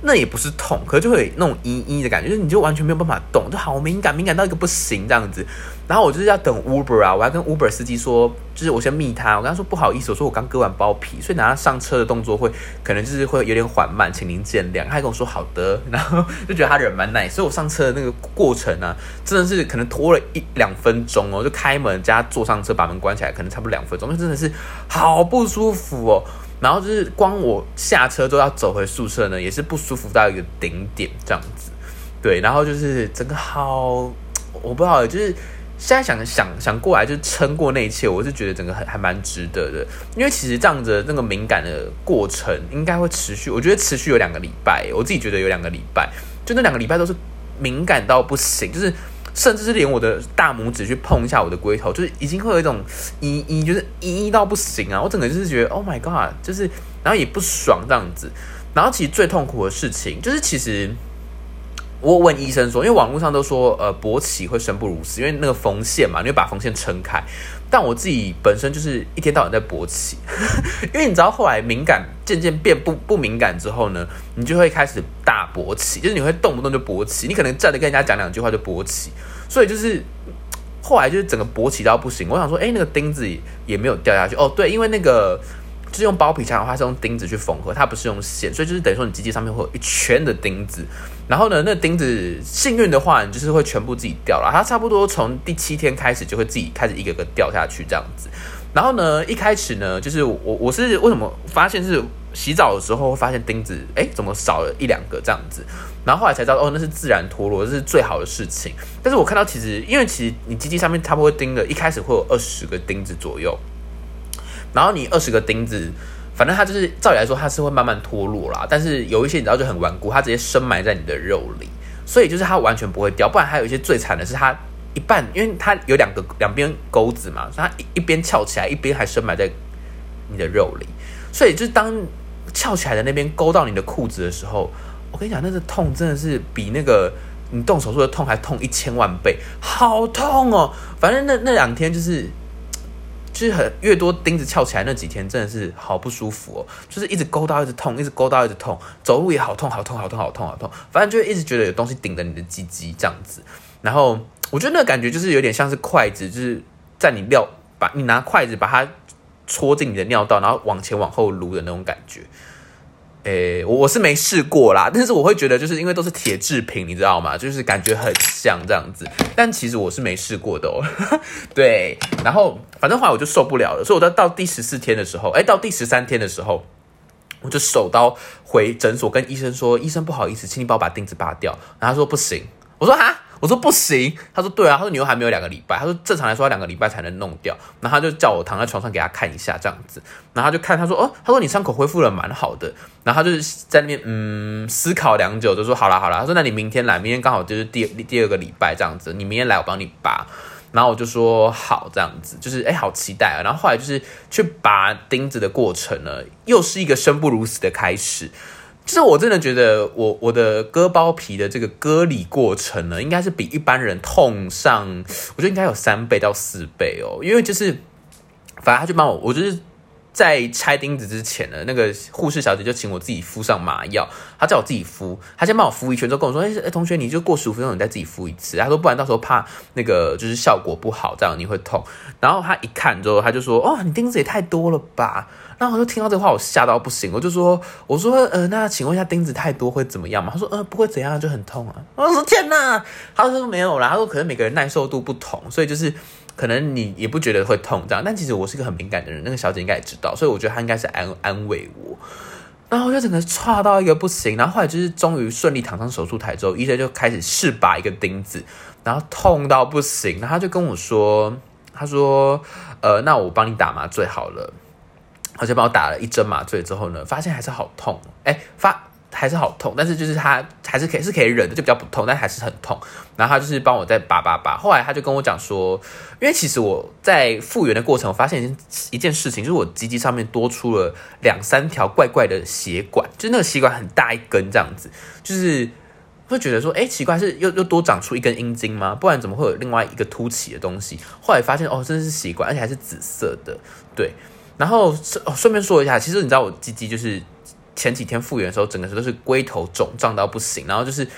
那也不是痛，可是就会那种嘤嘤的感觉，就是你就完全没有办法动，就好敏感，敏感到一个不行这样子。然后我就是要等 Uber 啊，我还跟 Uber 司机说，就是我先密他，我跟他说不好意思，我说我刚割完包皮，所以拿他上车的动作会可能就是会有点缓慢，请您见谅。他还跟我说好的，然后就觉得他人蛮 nice，所以我上车的那个过程呢，真的是可能拖了一两分钟哦，就开门加坐上车把门关起来，可能差不多两分钟，那真的是好不舒服哦。然后就是光我下车都要走回宿舍呢，也是不舒服到一个顶点这样子，对，然后就是整个好，我不知道，就是现在想想想过来，就是撑过那一切，我是觉得整个还还蛮值得的，因为其实这样子那个敏感的过程应该会持续，我觉得持续有两个礼拜，我自己觉得有两个礼拜，就那两个礼拜都是敏感到不行，就是。甚至是连我的大拇指去碰一下我的龟头，就是已经会有一种一一就是一到不行啊！我整个就是觉得 Oh my God，就是然后也不爽这样子。然后其实最痛苦的事情就是，其实我问医生说，因为网络上都说呃勃起会生不如死，因为那个缝线嘛，你会把缝线撑开。但我自己本身就是一天到晚在勃起，因为你知道后来敏感渐渐变不不敏感之后呢，你就会开始大勃起，就是你会动不动就勃起，你可能站着跟人家讲两句话就勃起，所以就是后来就是整个勃起到不行。我想说，哎，那个钉子也没有掉下去哦，对，因为那个就是用包皮枪的话是用钉子去缝合，它不是用线，所以就是等于说你机器上面会有一圈的钉子。然后呢，那钉子幸运的话，你就是会全部自己掉了。它差不多从第七天开始就会自己开始一个个掉下去这样子。然后呢，一开始呢，就是我我是为什么发现是洗澡的时候会发现钉子，哎，怎么少了一两个这样子？然后后来才知道，哦，那是自然脱落，这是最好的事情。但是我看到其实，因为其实你机器上面差不多钉的，一开始会有二十个钉子左右。然后你二十个钉子。反正它就是照理来说，它是会慢慢脱落啦。但是有一些你知道就很顽固，它直接深埋在你的肉里，所以就是它完全不会掉。不然还有一些最惨的是，它一半，因为它有两个两边钩子嘛，它一一边翘起来，一边还深埋在你的肉里。所以就是当翘起来的那边勾到你的裤子的时候，我跟你讲，那个痛真的是比那个你动手术的痛还痛一千万倍，好痛哦！反正那那两天就是。就是很越多钉子翘起来那几天真的是好不舒服哦，就是一直勾到一直痛，一直勾到一直痛，走路也好痛好痛好痛好痛好痛，反正就一直觉得有东西顶着你的鸡鸡这样子。然后我觉得那个感觉就是有点像是筷子，就是在你尿把你拿筷子把它戳进你的尿道，然后往前往后撸的那种感觉。诶，我我是没试过啦，但是我会觉得就是因为都是铁制品，你知道吗？就是感觉很像这样子，但其实我是没试过的哦。对，然后反正后来我就受不了了，所以我到到第十四天的时候，哎，到第十三天的时候，我就手刀回诊所跟医生说：“医生不好意思，请你帮我把钉子拔掉。”然后他说：“不行。”我说：“哈。”我说不行，他说对啊，他说你又还没有两个礼拜，他说正常来说要两个礼拜才能弄掉，然后他就叫我躺在床上给他看一下这样子，然后他就看，他说哦，他说你伤口恢复了蛮好的，然后他就是在那边嗯思考良久，就说好了好了，他说那你明天来，明天刚好就是第第二个礼拜这样子，你明天来我帮你拔，然后我就说好这样子，就是哎好期待啊，然后后来就是去拔钉子的过程呢，又是一个生不如死的开始。就是我真的觉得，我我的割包皮的这个割礼过程呢，应该是比一般人痛上，我觉得应该有三倍到四倍哦。因为就是，反正他就帮我，我就是在拆钉子之前呢，那个护士小姐就请我自己敷上麻药，她叫我自己敷，她先帮我敷一圈，之后跟我说：“哎，同学，你就过十五分钟，你再自己敷一次。”她说：“不然到时候怕那个就是效果不好，这样你会痛。”然后她一看之后，她就说：“哦，你钉子也太多了吧。”然后我就听到这话，我吓到不行。我就说：“我说，呃，那请问一下，钉子太多会怎么样嘛？”他说：“呃，不会怎样，就很痛啊。”我说：“天哪！”他说：“没有啦。”他说：“可能每个人耐受度不同，所以就是可能你也不觉得会痛这样。但其实我是一个很敏感的人，那个小姐应该也知道，所以我觉得她应该是安安慰我。然后我就整个差到一个不行。然后后来就是终于顺利躺上手术台之后，医生就开始试拔一个钉子，然后痛到不行。然后他就跟我说：“他说，呃，那我帮你打麻醉好了。”而且帮我打了一针麻醉之后呢，发现还是好痛，哎，发还是好痛，但是就是他还是可以是可以忍的，就比较不痛，但还是很痛。然后他就是帮我再拔拔拔。后来他就跟我讲说，因为其实我在复原的过程，我发现一件事情，就是我鸡鸡上面多出了两三条怪怪的血管，就是那个血管很大一根这样子，就是会觉得说，哎，奇怪，是又又多长出一根阴茎吗？不然怎么会有另外一个凸起的东西？后来发现，哦，真是习惯，而且还是紫色的，对。然后顺，顺便说一下，其实你知道我鸡鸡就是前几天复原的时候，整个都是龟头肿胀到不行，然后就是。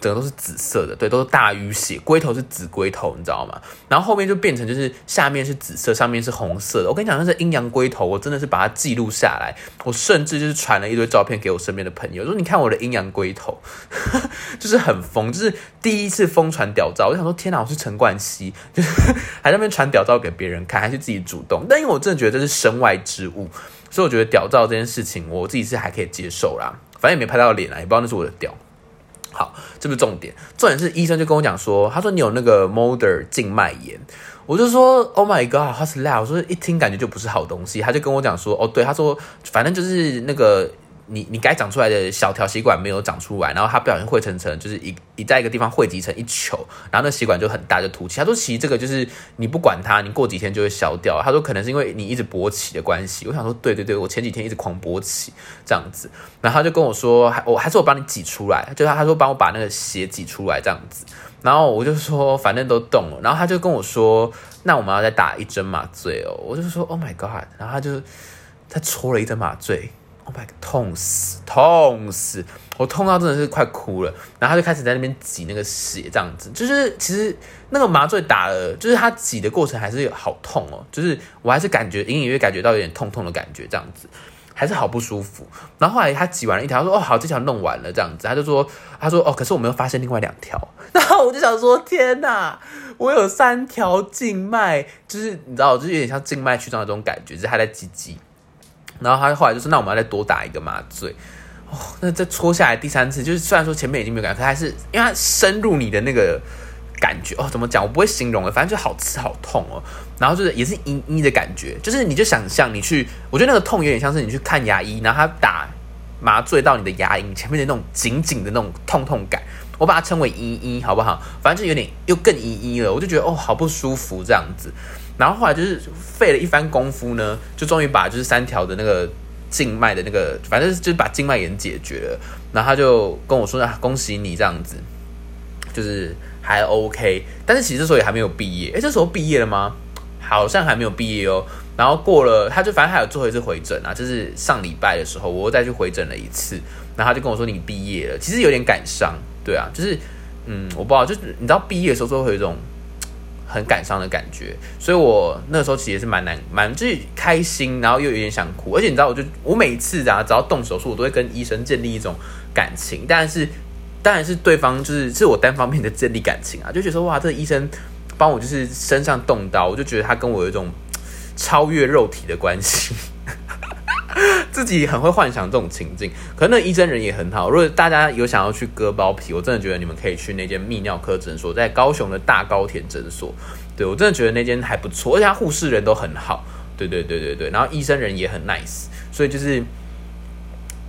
整个都是紫色的，对，都是大淤血，龟头是紫龟头，你知道吗？然后后面就变成就是下面是紫色，上面是红色的。我跟你讲，那是阴阳龟头，我真的是把它记录下来，我甚至就是传了一堆照片给我身边的朋友，说你看我的阴阳龟头，就是很疯，就是第一次疯传屌照。我想说，天哪，我是陈冠希，就是 还在那边传屌照给别人看，还是自己主动？但因为我真的觉得这是身外之物，所以我觉得屌照这件事情，我自己是还可以接受啦。反正也没拍到脸啊，也不知道那是我的屌。好，这不是重点，重点是医生就跟我讲说，他说你有那个 moder 静脉炎，我就说 Oh my God，what's that？我说一听感觉就不是好东西，他就跟我讲说，哦，对，他说反正就是那个。你你该长出来的小条血管没有长出来，然后它不小心汇成成就是一一在一个地方汇集成一球，然后那血管就很大就凸起。他说其实这个就是你不管它，你过几天就会消掉。他说可能是因为你一直勃起的关系。我想说对对对，我前几天一直狂勃起这样子，然后他就跟我说还我还是我帮你挤出来，就他他说帮我把那个血挤出来这样子，然后我就说反正都动了，然后他就跟我说那我们要再打一针麻醉哦，我就说 Oh my God，然后他就他戳了一针麻醉。Oh my god，痛死，痛死！我痛到真的是快哭了。然后他就开始在那边挤那个血，这样子，就是其实那个麻醉打了，就是他挤的过程还是好痛哦，就是我还是感觉隐隐约感觉到有点痛痛的感觉，这样子还是好不舒服。然后后来他挤完了一条，他说：“哦，好，这条弄完了。”这样子，他就说：“他说哦，可是我没有发现另外两条。”然后我就想说：“天哪，我有三条静脉，就是你知道，就是有点像静脉曲张的这种感觉，就是他在挤挤。”然后他后来就说：“那我们要再多打一个麻醉。”哦，那再戳下来第三次，就是虽然说前面已经没有感觉，可还是因为它深入你的那个感觉哦。怎么讲？我不会形容的，反正就好刺好痛哦。然后就是也是阴阴的感觉，就是你就想象你去，我觉得那个痛有点像是你去看牙医，然后他打麻醉到你的牙龈前面的那种紧紧的那种痛痛感，我把它称为阴阴，好不好？反正就有点又更阴阴了，我就觉得哦，好不舒服这样子。然后后来就是费了一番功夫呢，就终于把就是三条的那个静脉的那个，反正就是把静脉炎解决了。然后他就跟我说：“啊，恭喜你这样子，就是还 OK。”但是其实这时候也还没有毕业。诶，这时候毕业了吗？好像还没有毕业哦。然后过了，他就反正还有最后一次回诊啊，就是上礼拜的时候，我又再去回诊了一次。然后他就跟我说：“你毕业了。”其实有点感伤，对啊，就是嗯，我不知道，就是你知道毕业的时候会有一种。很感伤的感觉，所以我那时候其实是蛮难、蛮就是开心，然后又有点想哭。而且你知道，我就我每次啊，只要动手术，我都会跟医生建立一种感情。但是，当然是对方就是是我单方面的建立感情啊，就觉得哇，这个医生帮我就是身上动刀，我就觉得他跟我有一种超越肉体的关系。自己很会幻想这种情境，可能那医生人也很好。如果大家有想要去割包皮，我真的觉得你们可以去那间泌尿科诊所，在高雄的大高田诊所。对我真的觉得那间还不错，而且护士人都很好。对对对对对，然后医生人也很 nice，所以就是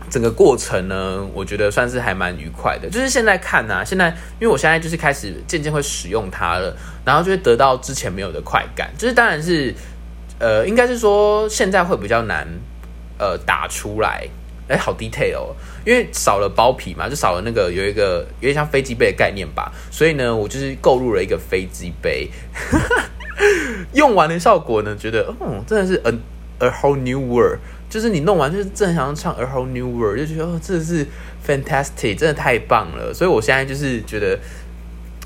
整个过程呢，我觉得算是还蛮愉快的。就是现在看呢，现在因为我现在就是开始渐渐会使用它了，然后就会得到之前没有的快感。就是当然是呃，应该是说现在会比较难。呃，打出来，哎，好 detail 哦，因为少了包皮嘛，就少了那个有一个有点像飞机杯的概念吧，所以呢，我就是购入了一个飞机杯，用完的效果呢，觉得，嗯，真的是 a a whole new world，就是你弄完就是正想唱 a whole new world，就觉得哦，真的是 fantastic，真的太棒了，所以我现在就是觉得，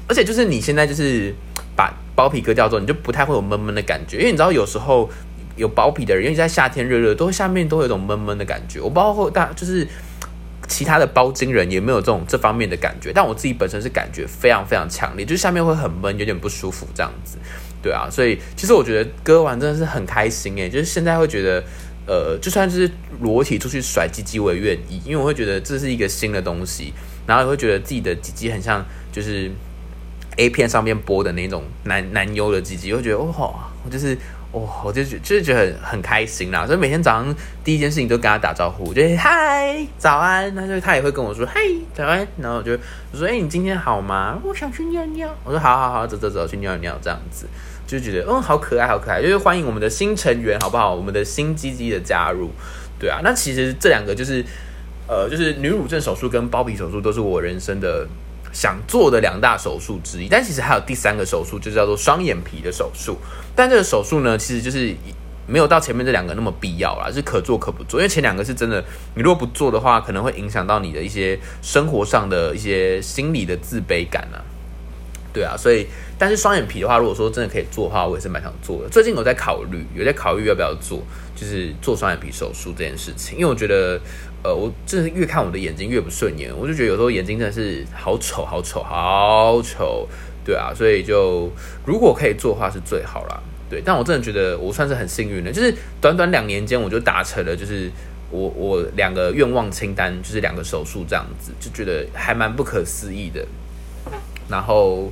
而且就是你现在就是把包皮割掉之后，你就不太会有闷闷的感觉，因为你知道有时候。有包皮的人，因为在夏天热热，都会下面都会有种闷闷的感觉。我包括大就是其他的包茎人也没有这种这方面的感觉，但我自己本身是感觉非常非常强烈，就下面会很闷，有点不舒服这样子。对啊，所以其实我觉得割完真的是很开心诶，就是现在会觉得，呃，就算是裸体出去甩鸡鸡我也愿意，因为我会觉得这是一个新的东西，然后也会觉得自己的鸡鸡很像就是 A 片上面播的那种男男优的鸡鸡，会觉得哦，我就是。哦，我就觉就是觉得很很开心啦，所以每天早上第一件事情都跟他打招呼，就嗨早安，他就他也会跟我说嗨早安，然后我就我说哎你今天好吗？我想去尿尿，我说好好好走走走去尿尿。这样子，就觉得嗯好可爱好可爱，就是欢迎我们的新成员好不好？我们的新鸡鸡的加入，对啊，那其实这两个就是呃就是女乳症手术跟包皮手术都是我人生的想做的两大手术之一，但其实还有第三个手术，就叫做双眼皮的手术。但这个手术呢，其实就是没有到前面这两个那么必要啦，是可做可不做。因为前两个是真的，你如果不做的话，可能会影响到你的一些生活上的一些心理的自卑感啊。对啊，所以但是双眼皮的话，如果说真的可以做的话，我也是蛮想做的。最近我在考虑，有在考虑要不要做，就是做双眼皮手术这件事情，因为我觉得。呃，我真的越看我的眼睛越不顺眼，我就觉得有时候眼睛真的是好丑、好丑、好丑，对啊，所以就如果可以做的话是最好啦，对。但我真的觉得我算是很幸运的，就是短短两年间我就达成了，就是我我两个愿望清单，就是两个手术这样子，就觉得还蛮不可思议的。然后，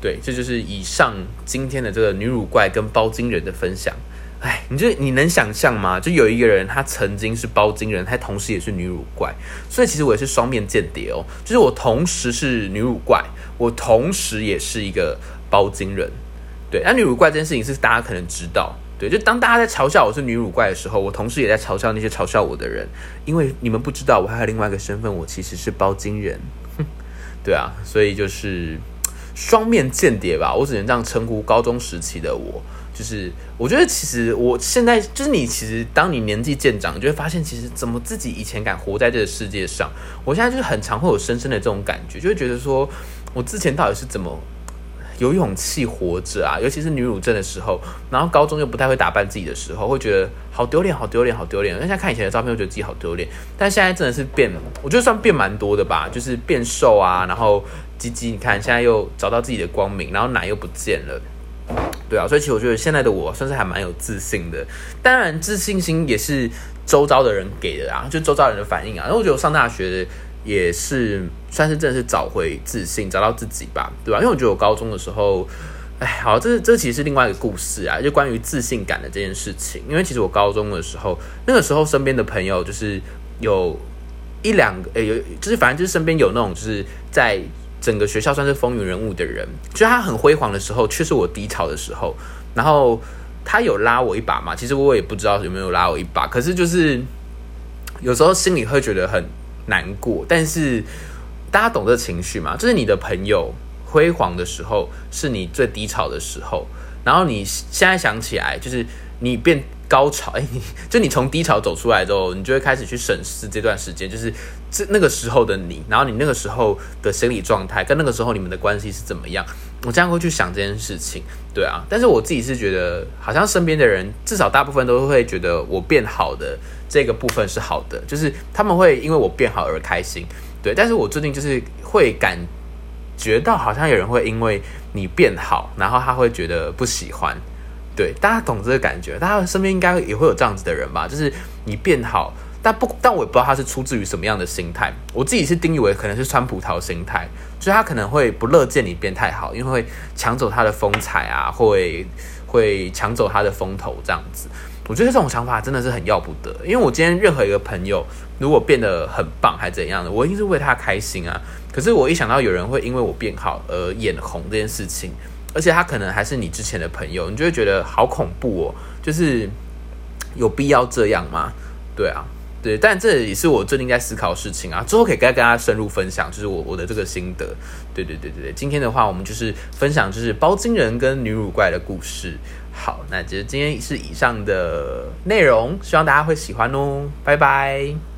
对，这就是以上今天的这个女乳怪跟包金人的分享。哎，你就你能想象吗？就有一个人，他曾经是包金人，他同时也是女乳怪，所以其实我也是双面间谍哦。就是我同时是女乳怪，我同时也是一个包金人。对，那女乳怪这件事情是大家可能知道，对，就当大家在嘲笑我是女乳怪的时候，我同时也在嘲笑那些嘲笑我的人，因为你们不知道我还有另外一个身份，我其实是包金人。对啊，所以就是双面间谍吧，我只能这样称呼高中时期的我。就是我觉得，其实我现在就是你，其实当你年纪渐长，你就会发现，其实怎么自己以前敢活在这个世界上，我现在就是很常会有深深的这种感觉，就会觉得说，我之前到底是怎么有勇气活着啊？尤其是女乳症的时候，然后高中又不太会打扮自己的时候，会觉得好丢脸，好丢脸，好丢脸。那现在看以前的照片，我觉得自己好丢脸。但现在真的是变，我觉得算变蛮多的吧，就是变瘦啊，然后鸡鸡，你看现在又找到自己的光明，然后奶又不见了。对啊，所以其实我觉得现在的我算是还蛮有自信的。当然，自信心也是周遭的人给的啊，就周遭人的反应啊。然后我觉得我上大学也是算是真的是找回自信，找到自己吧，对吧？因为我觉得我高中的时候，哎，好，这这其实是另外一个故事啊，就关于自信感的这件事情。因为其实我高中的时候，那个时候身边的朋友就是有一两个，哎，有就是反正就是身边有那种就是在。整个学校算是风云人物的人，就他很辉煌的时候，却是我低潮的时候。然后他有拉我一把嘛？其实我也不知道有没有拉我一把。可是就是有时候心里会觉得很难过。但是大家懂这情绪嘛？就是你的朋友辉煌的时候，是你最低潮的时候。然后你现在想起来，就是你变。高潮，哎，就你从低潮走出来之后，你就会开始去审视这段时间，就是这那个时候的你，然后你那个时候的心理状态，跟那个时候你们的关系是怎么样？我这样会去想这件事情，对啊。但是我自己是觉得，好像身边的人至少大部分都会觉得我变好的这个部分是好的，就是他们会因为我变好而开心，对。但是我最近就是会感觉到，好像有人会因为你变好，然后他会觉得不喜欢。对，大家懂这个感觉，大家身边应该也会有这样子的人吧？就是你变好，但不，但我也不知道他是出自于什么样的心态。我自己是定义为可能是川葡萄心态，所以他可能会不乐见你变太好，因为会抢走他的风采啊，会会抢走他的风头这样子。我觉得这种想法真的是很要不得，因为我今天任何一个朋友如果变得很棒还怎样的，我一定是为他开心啊。可是我一想到有人会因为我变好而眼红这件事情。而且他可能还是你之前的朋友，你就会觉得好恐怖哦。就是有必要这样吗？对啊，对，但这也是我最近在思考的事情啊。之后可以跟大家深入分享，就是我我的这个心得。对对对对对，今天的话，我们就是分享就是包金人跟女乳怪的故事。好，那其实今天是以上的内容，希望大家会喜欢哦。拜拜。